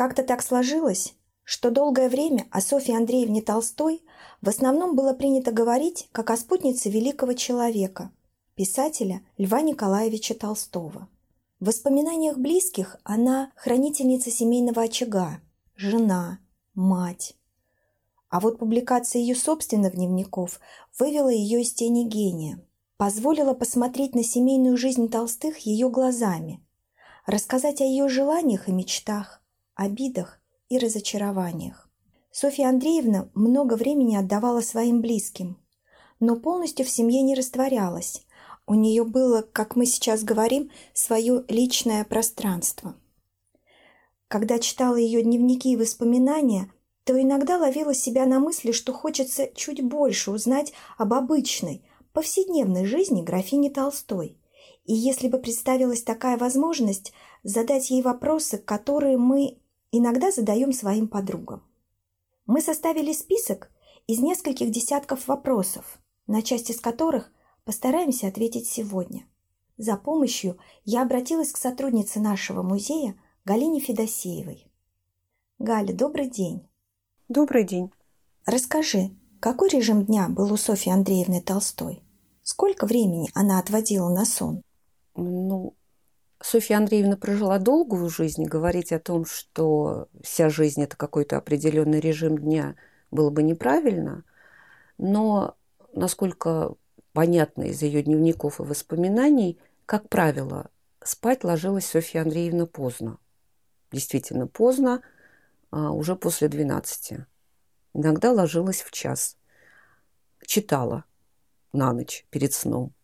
Как-то так сложилось, что долгое время о Софье Андреевне Толстой в основном было принято говорить как о спутнице великого человека, писателя Льва Николаевича Толстого. В воспоминаниях близких она хранительница семейного очага, жена, мать. А вот публикация ее собственных дневников вывела ее из тени гения, позволила посмотреть на семейную жизнь Толстых ее глазами, рассказать о ее желаниях и мечтах, обидах и разочарованиях. Софья Андреевна много времени отдавала своим близким, но полностью в семье не растворялась. У нее было, как мы сейчас говорим, свое личное пространство. Когда читала ее дневники и воспоминания, то иногда ловила себя на мысли, что хочется чуть больше узнать об обычной, повседневной жизни графини Толстой. И если бы представилась такая возможность, задать ей вопросы, которые мы иногда задаем своим подругам. Мы составили список из нескольких десятков вопросов, на часть из которых постараемся ответить сегодня. За помощью я обратилась к сотруднице нашего музея Галине Федосеевой. Галя, добрый день. Добрый день. Расскажи, какой режим дня был у Софьи Андреевны Толстой? Сколько времени она отводила на сон? Ну, Софья Андреевна прожила долгую жизнь, говорить о том, что вся жизнь – это какой-то определенный режим дня, было бы неправильно. Но, насколько понятно из ее дневников и воспоминаний, как правило, спать ложилась Софья Андреевна поздно. Действительно поздно, а, уже после 12. Иногда ложилась в час. Читала на ночь перед сном.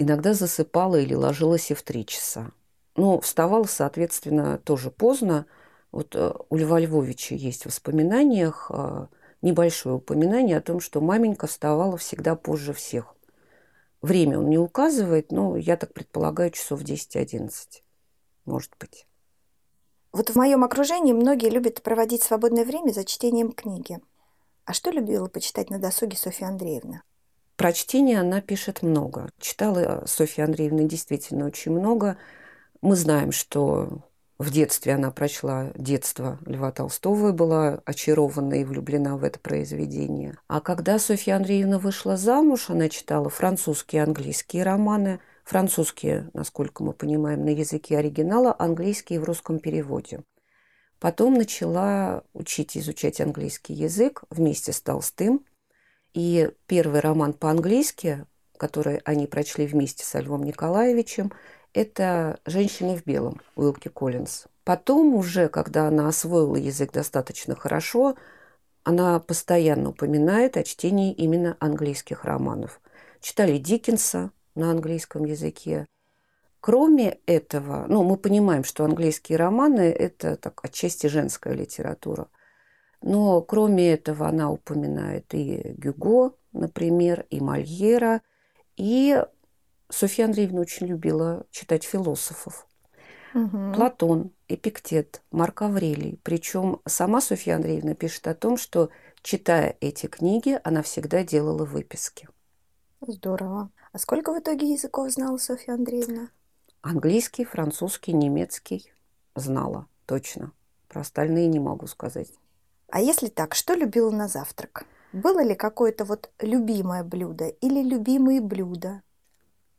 Иногда засыпала или ложилась и в три часа. Но вставала, соответственно, тоже поздно. Вот э, у Льва Львовича есть в воспоминаниях э, небольшое упоминание о том, что маменька вставала всегда позже всех. Время он не указывает, но я так предполагаю, часов 10-11, может быть. Вот в моем окружении многие любят проводить свободное время за чтением книги. А что любила почитать на досуге Софья Андреевна? Про чтение она пишет много. Читала Софья Андреевна действительно очень много. Мы знаем, что в детстве она прочла «Детство» Льва Толстого и была очарована и влюблена в это произведение. А когда Софья Андреевна вышла замуж, она читала французские и английские романы. Французские, насколько мы понимаем, на языке оригинала, английские в русском переводе. Потом начала учить изучать английский язык вместе с Толстым. И первый роман по-английски, который они прочли вместе со Львом Николаевичем, это «Женщина в белом» Уилки Коллинз. Потом уже, когда она освоила язык достаточно хорошо, она постоянно упоминает о чтении именно английских романов. Читали Диккенса на английском языке. Кроме этого, ну, мы понимаем, что английские романы – это так, отчасти женская литература – но кроме этого она упоминает и Гюго, например, и Мольера, и Софья Андреевна очень любила читать философов. Угу. Платон, Эпиктет, Марк Аврелий. Причем сама Софья Андреевна пишет о том, что, читая эти книги, она всегда делала выписки. Здорово. А сколько в итоге языков знала Софья Андреевна? Английский, французский, немецкий знала точно. Про остальные не могу сказать. А если так, что любила на завтрак? Было ли какое-то вот любимое блюдо или любимые блюда?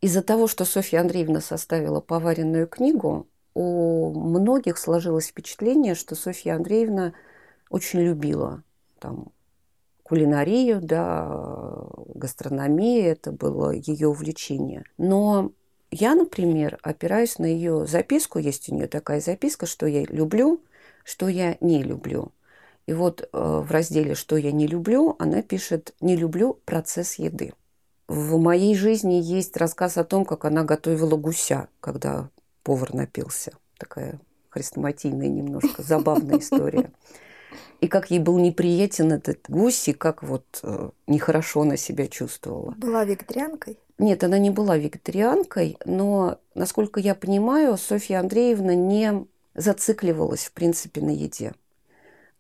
Из-за того, что Софья Андреевна составила поваренную книгу, у многих сложилось впечатление, что Софья Андреевна очень любила там, кулинарию, да, гастрономию, это было ее увлечение. Но я, например, опираюсь на ее записку, есть у нее такая записка, что я люблю, что я не люблю. И вот э, в разделе «Что я не люблю» она пишет «Не люблю процесс еды». В моей жизни есть рассказ о том, как она готовила гуся, когда повар напился. Такая хрестоматийная немножко, забавная история. И как ей был неприятен этот гусь, и как вот э, нехорошо она себя чувствовала. Была вегетарианкой? Нет, она не была вегетарианкой, но, насколько я понимаю, Софья Андреевна не зацикливалась, в принципе, на еде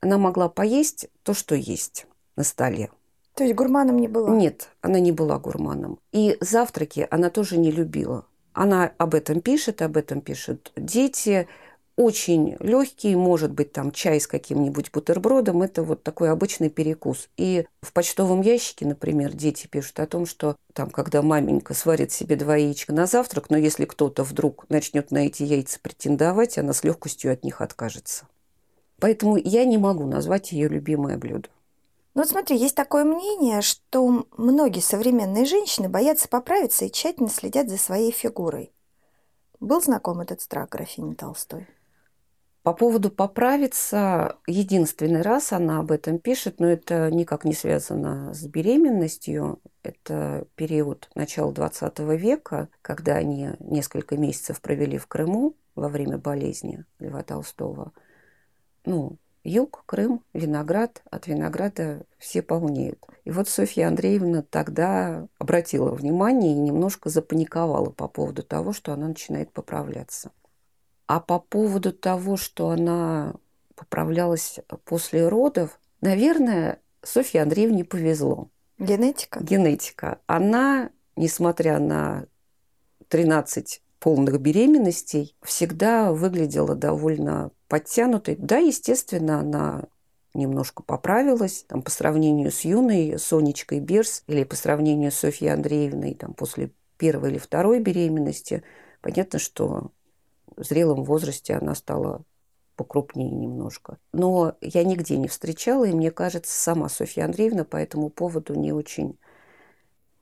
она могла поесть то, что есть на столе. То есть гурманом не была? Нет, она не была гурманом. И завтраки она тоже не любила. Она об этом пишет, об этом пишут дети. очень легкий, может быть, там чай с каким-нибудь бутербродом, это вот такой обычный перекус. И в почтовом ящике, например, дети пишут о том, что там, когда маменька сварит себе два яичка на завтрак, но если кто-то вдруг начнет на эти яйца претендовать, она с легкостью от них откажется. Поэтому я не могу назвать ее любимое блюдо. Ну вот смотри, есть такое мнение, что многие современные женщины боятся поправиться и тщательно следят за своей фигурой. Был знаком этот страх графини Толстой? По поводу поправиться, единственный раз она об этом пишет, но это никак не связано с беременностью. Это период начала 20 века, когда они несколько месяцев провели в Крыму во время болезни Льва Толстого. Ну, юг, Крым, виноград. От винограда все полнеют. И вот Софья Андреевна тогда обратила внимание и немножко запаниковала по поводу того, что она начинает поправляться. А по поводу того, что она поправлялась после родов, наверное, Софье Андреевне повезло. Генетика? Генетика. Она, несмотря на 13 полных беременностей, всегда выглядела довольно подтянутой. Да, естественно, она немножко поправилась там, по сравнению с юной Сонечкой Берс или по сравнению с Софьей Андреевной там, после первой или второй беременности. Понятно, что в зрелом возрасте она стала покрупнее немножко. Но я нигде не встречала, и мне кажется, сама Софья Андреевна по этому поводу не очень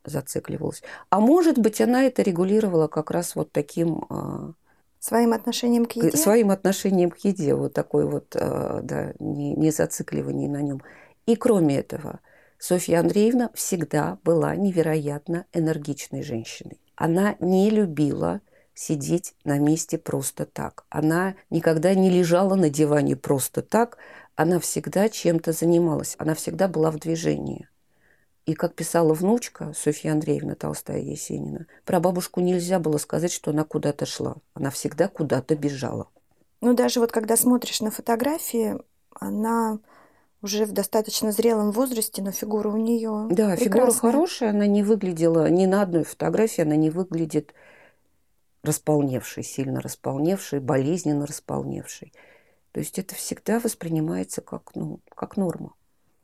зацикливалась. А может быть, она это регулировала как раз вот таким... А, своим отношением к еде? Своим отношением к еде, вот такой вот, а, да, не, не зацикливание на нем. И кроме этого, Софья Андреевна всегда была невероятно энергичной женщиной. Она не любила сидеть на месте просто так. Она никогда не лежала на диване просто так. Она всегда чем-то занималась. Она всегда была в движении. И как писала внучка Софья Андреевна Толстая Есенина, про бабушку нельзя было сказать, что она куда-то шла. Она всегда куда-то бежала. Ну, даже вот когда смотришь на фотографии, она уже в достаточно зрелом возрасте, но фигура у нее Да, прекрасная. фигура хорошая, она не выглядела, ни на одной фотографии она не выглядит располневший, сильно располневший, болезненно располневший. То есть это всегда воспринимается как, ну, как норма.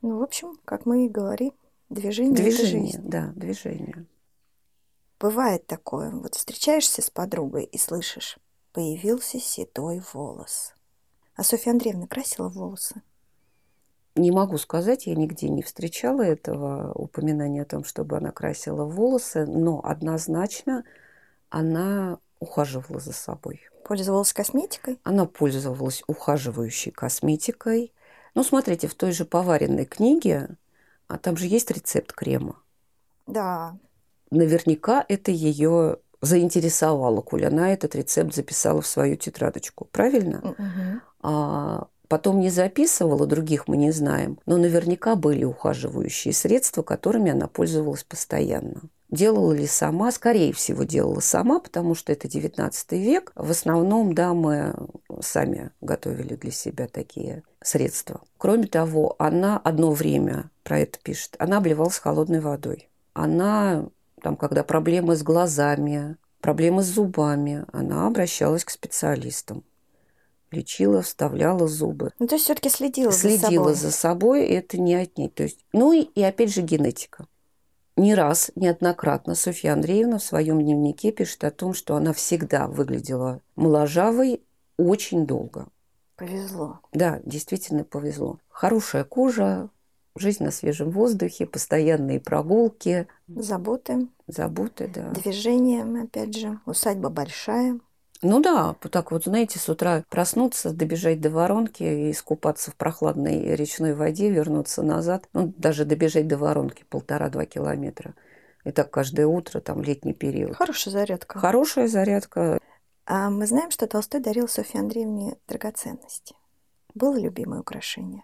Ну, в общем, как мы и говорим, движение, движение. Да, движение. Бывает такое. Вот встречаешься с подругой и слышишь, появился седой волос. А Софья Андреевна красила волосы? Не могу сказать, я нигде не встречала этого упоминания о том, чтобы она красила волосы, но однозначно она ухаживала за собой. Пользовалась косметикой? Она пользовалась ухаживающей косметикой. Ну, смотрите, в той же поваренной книге, а там же есть рецепт крема. Да. Наверняка это ее заинтересовало, коль она этот рецепт записала в свою тетрадочку. Правильно? Угу. А потом не записывала, других мы не знаем, но наверняка были ухаживающие средства, которыми она пользовалась постоянно. Делала ли сама? Скорее всего, делала сама, потому что это 19 век. В основном дамы сами готовили для себя такие средства. Кроме того, она одно время, про это пишет, она обливалась холодной водой. Она, там, когда проблемы с глазами, проблемы с зубами, она обращалась к специалистам лечила, вставляла зубы. Ну, то есть все-таки следила, следила за собой. за собой, это не отнять. То есть, ну и, и опять же генетика не раз, неоднократно Софья Андреевна в своем дневнике пишет о том, что она всегда выглядела моложавой очень долго. Повезло. Да, действительно повезло. Хорошая кожа, жизнь на свежем воздухе, постоянные прогулки. Заботы. Заботы, да. Движение, опять же. Усадьба большая. Ну да, так вот, знаете, с утра проснуться, добежать до воронки и искупаться в прохладной речной воде, вернуться назад, ну, даже добежать до воронки полтора-два километра. И так каждое утро, там, летний период. Хорошая зарядка. Хорошая зарядка. А мы знаем, что Толстой дарил Софье Андреевне драгоценности. Было любимое украшение?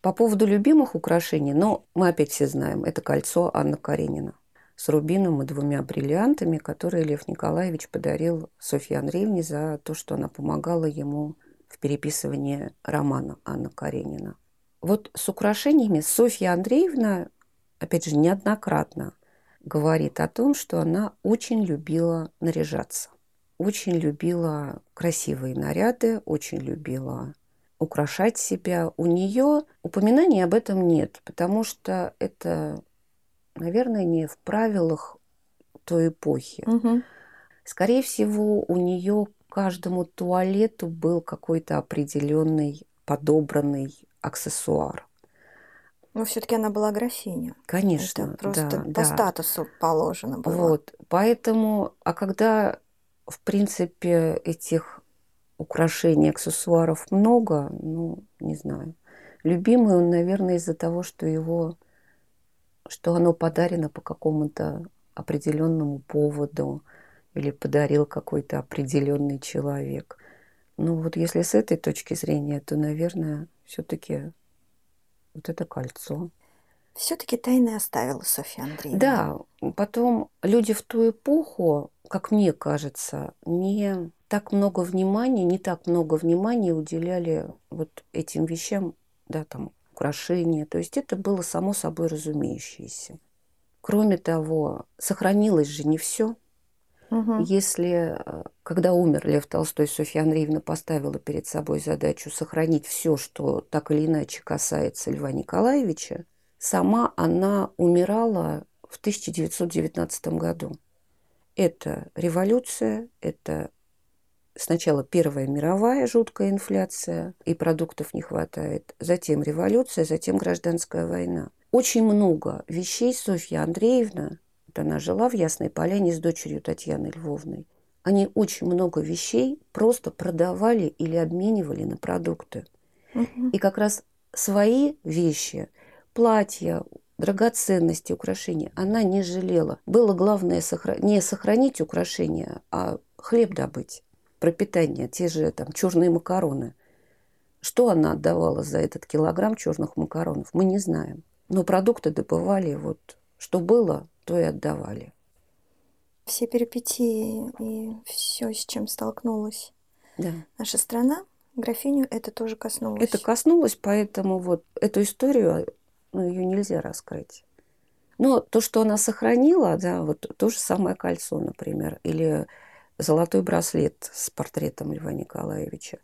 По поводу любимых украшений, ну, мы опять все знаем, это кольцо Анна Каренина с рубином и двумя бриллиантами, которые Лев Николаевич подарил Софье Андреевне за то, что она помогала ему в переписывании романа Анна Каренина. Вот с украшениями Софья Андреевна, опять же, неоднократно говорит о том, что она очень любила наряжаться. Очень любила красивые наряды, очень любила украшать себя. У нее упоминаний об этом нет, потому что это, наверное, не в правилах той эпохи. Угу. Скорее всего, у нее каждому туалету был какой-то определенный подобранный аксессуар. Но все-таки она была графиня. Конечно, Это просто да, по да. статусу положено было. Вот, поэтому, а когда, в принципе, этих украшений, аксессуаров много, ну, не знаю. Любимый он, наверное, из-за того, что его, что оно подарено по какому-то определенному поводу или подарил какой-то определенный человек. Ну вот если с этой точки зрения, то, наверное, все-таки вот это кольцо. Все-таки тайны оставила Софья Андреевна. Да, потом люди в ту эпоху, как мне кажется, не так много внимания, не так много внимания уделяли вот этим вещам, да, там, украшения. То есть это было само собой разумеющееся. Кроме того, сохранилось же не все. Угу. Если, когда умер Лев Толстой, Софья Андреевна поставила перед собой задачу сохранить все, что так или иначе касается Льва Николаевича, сама она умирала в 1919 году. Это революция, это сначала Первая мировая жуткая инфляция, и продуктов не хватает, затем революция, затем гражданская война. Очень много вещей Софья Андреевна она жила в Ясной Поляне с дочерью Татьяной Львовной. Они очень много вещей просто продавали или обменивали на продукты. Угу. И как раз свои вещи, платья, драгоценности, украшения, она не жалела. Было главное сохра... не сохранить украшения, а хлеб добыть, пропитание, те же там черные макароны. Что она отдавала за этот килограмм черных макаронов, мы не знаем. Но продукты добывали вот, что было, то и отдавали. Все перипетии и все, с чем столкнулась Да. наша страна, графиню это тоже коснулось. Это коснулось, поэтому вот эту историю, ну, ее нельзя раскрыть. Но то, что она сохранила, да, вот то же самое кольцо, например, или золотой браслет с портретом Льва Николаевича.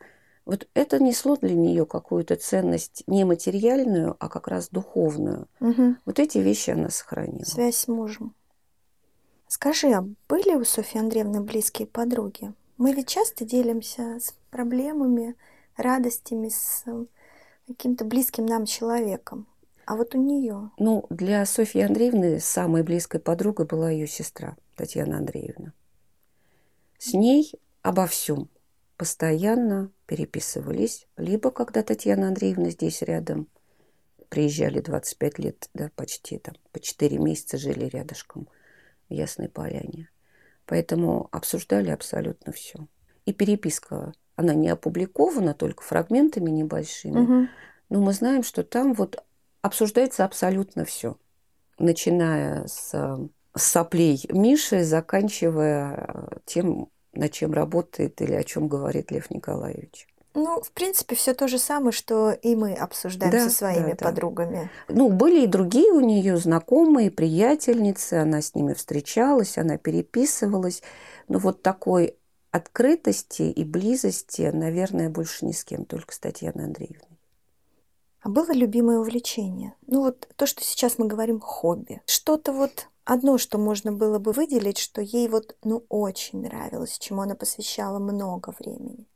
Вот это несло для нее какую-то ценность не материальную, а как раз духовную. Угу. Вот эти вещи она сохранила. Связь с мужем. Скажи, а были у Софьи Андреевны близкие подруги? Мы ведь часто делимся с проблемами, радостями с э, каким-то близким нам человеком. А вот у нее. Ну, для Софьи Андреевны самой близкой подругой была ее сестра Татьяна Андреевна. С ней обо всем постоянно переписывались, либо когда Татьяна Андреевна здесь рядом, приезжали 25 лет, да, почти там, по 4 месяца жили рядышком в Ясной Поляне. Поэтому обсуждали абсолютно все. И переписка, она не опубликована, только фрагментами небольшими. Угу. Но мы знаем, что там вот обсуждается абсолютно все. Начиная с, с соплей Миши, заканчивая тем, над чем работает или о чем говорит Лев Николаевич. Ну, в принципе, все то же самое, что и мы обсуждаем Да, со своими да, да. подругами. Ну, были и другие у нее знакомые, приятельницы, она с ними встречалась, она переписывалась. Но вот такой открытости и близости, наверное, больше ни с кем, только с Татьяной Андреевной. А было любимое увлечение? Ну вот то, что сейчас мы говорим хобби. Что-то вот одно, что можно было бы выделить, что ей вот ну очень нравилось, чему она посвящала много времени.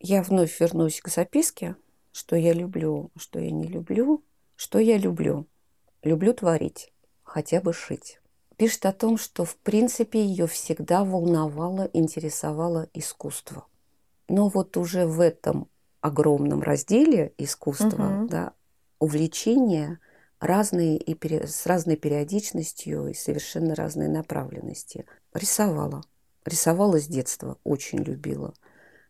Я вновь вернусь к записке, что я люблю, что я не люблю, что я люблю. Люблю творить, хотя бы шить. Пишет о том, что в принципе ее всегда волновало, интересовало искусство. Но вот уже в этом огромном разделе искусства, Мгм. да, увлечения разные и пере- с разной периодичностью и совершенно разной направленности. Рисовала. Рисовала с детства, очень любила.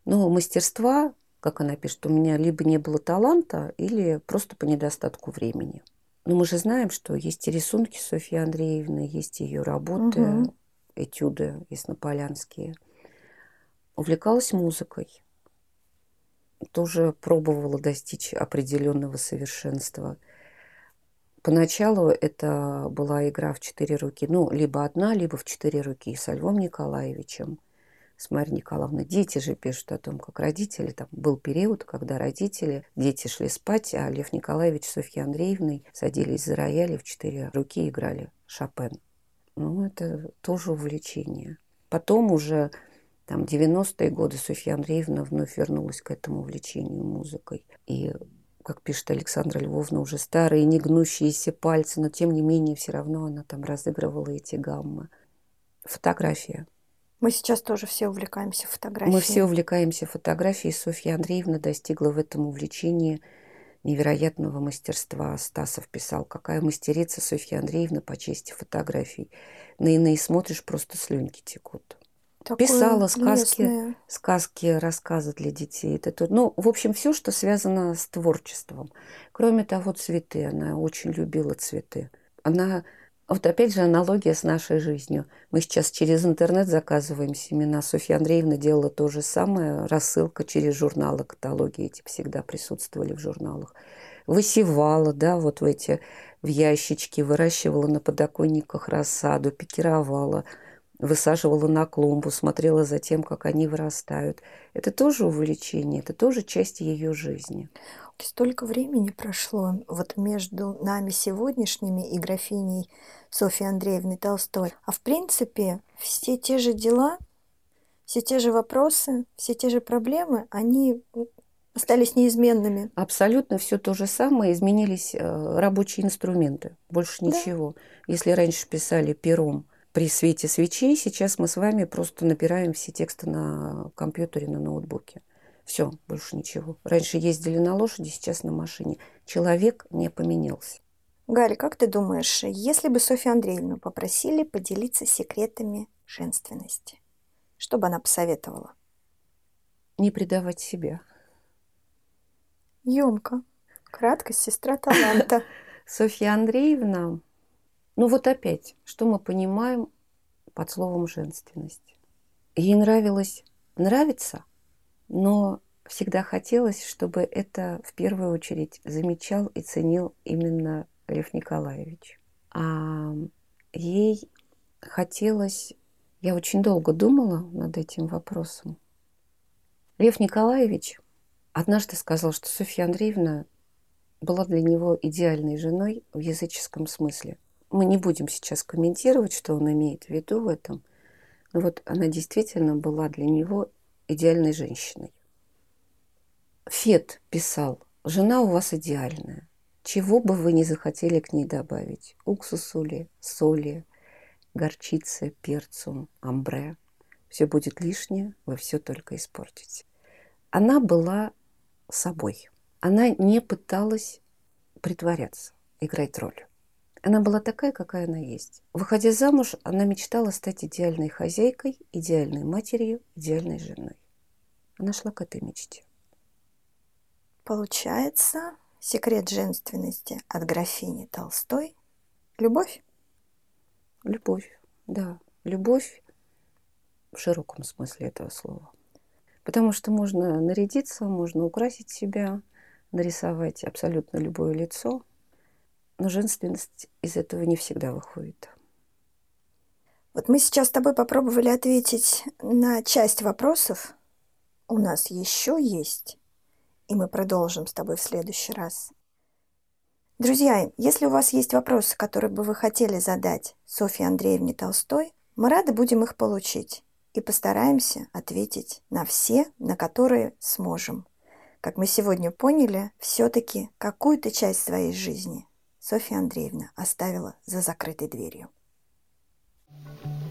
Но мастерства, как она пишет, у меня либо не было таланта, или просто по недостатку времени. Но мы же знаем, что есть и рисунки Софьи Андреевны, есть ее работы, Мгм. этюды яснополянские. Увлекалась музыкой. Тоже пробовала достичь определенного совершенства. Поначалу это была игра в четыре руки. Ну, либо одна, либо в четыре руки со Львом Николаевичем. с Марией Николаевной. Дети же пишут о том, как родители, там был период, когда родители, дети шли спать, а Лев Николаевич с Софьей Андреевной садились за рояли в четыре руки и играли Шопен. Ну, это тоже увлечение. Потом уже там 90-е годы Софья Андреевна вновь вернулась к этому увлечению музыкой. И, как пишет Александра Львовна, уже старые негнущиеся пальцы, но тем не менее все равно она там разыгрывала эти гаммы. Фотография. Мы сейчас тоже все увлекаемся фотографией. Мы все увлекаемся фотографией. Софья Андреевна достигла в этом увлечении невероятного мастерства. Стасов писал, какая мастерица Софья Андреевна по чести фотографий. На иные смотришь, просто слюнки текут. Такое Писала сказки, лесное. сказки, рассказы для детей. Это, ну, в общем, все, что связано с творчеством. Кроме того, цветы. Она очень любила цветы. Она вот опять же аналогия с нашей жизнью. Мы сейчас через интернет заказываем семена. Софья Андреевна делала то же самое. Рассылка через журналы, каталоги эти всегда присутствовали в журналах. Высевала, да, вот в эти в ящички, выращивала на подоконниках рассаду, пикировала, высаживала на клумбу, смотрела за тем, как они вырастают. Это тоже увлечение, это тоже часть ее жизни. Столько времени прошло вот между нами сегодняшними и графиней Софьей Андреевной Толстой. А в принципе все те же дела, все те же вопросы, все те же проблемы, они остались неизменными. Абсолютно все то же самое. Изменились э, рабочие инструменты. Больше ничего. Да. Если раньше писали пером при свете свечей, сейчас мы с вами просто набираем все тексты на компьютере, на ноутбуке. Все, больше ничего. Раньше ездили на лошади, сейчас на машине. Человек не поменялся. Галя, как ты думаешь, если бы Софью Андреевну попросили поделиться секретами женственности, что бы она посоветовала? Не предавать себя. Емко. Краткость сестра таланта. Софья Андреевна, ну вот опять, что мы понимаем под словом женственность? Ей нравилось нравится, но всегда хотелось, чтобы это в первую очередь замечал и ценил именно Лев Николаевич. А ей хотелось... Я очень долго думала над этим вопросом. Лев Николаевич однажды сказал, что Софья Андреевна была для него идеальной женой в языческом смысле. Мы не будем сейчас комментировать, что он имеет в виду в этом. Но вот она действительно была для него идеальной женщиной. Фет писал, жена у вас идеальная. Чего бы вы ни захотели к ней добавить? Уксусу ли, соли, горчицы, перцу, амбре. Все будет лишнее, вы все только испортите. Она была собой. Она не пыталась притворяться, играть роль. Она была такая, какая она есть. Выходя замуж, она мечтала стать идеальной хозяйкой, идеальной матерью, идеальной женой. Она шла к этой мечте. Получается, Секрет женственности от графини Толстой – любовь? Любовь, да. Любовь в широком смысле этого слова. Потому что можно нарядиться, можно украсить себя, нарисовать абсолютно любое лицо, но женственность из этого не всегда выходит. Вот мы сейчас с тобой попробовали ответить на часть вопросов. У нас еще есть и мы продолжим с тобой в следующий раз. Друзья, если у вас есть вопросы, которые бы вы хотели задать Софье Андреевне Толстой, мы рады будем их получить и постараемся ответить на все, на которые сможем. Как мы сегодня поняли, все-таки какую-то часть своей жизни Софья Андреевна оставила за закрытой дверью. thank you